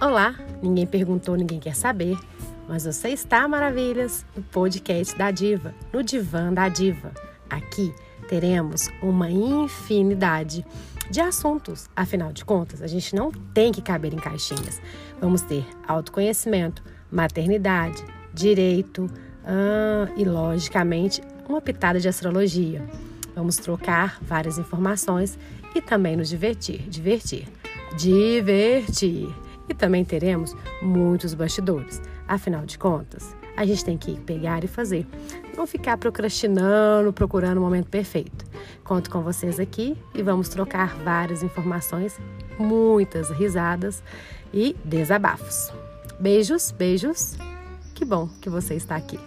Olá, ninguém perguntou, ninguém quer saber, mas você está maravilhas no podcast da Diva, no divã da Diva. Aqui teremos uma infinidade de assuntos. Afinal de contas, a gente não tem que caber em caixinhas. Vamos ter autoconhecimento, maternidade, direito e, logicamente, uma pitada de astrologia. Vamos trocar várias informações e também nos divertir. Divertir. Divertir. E também teremos muitos bastidores. Afinal de contas, a gente tem que pegar e fazer. Não ficar procrastinando, procurando o momento perfeito. Conto com vocês aqui e vamos trocar várias informações, muitas risadas e desabafos. Beijos, beijos. Que bom que você está aqui.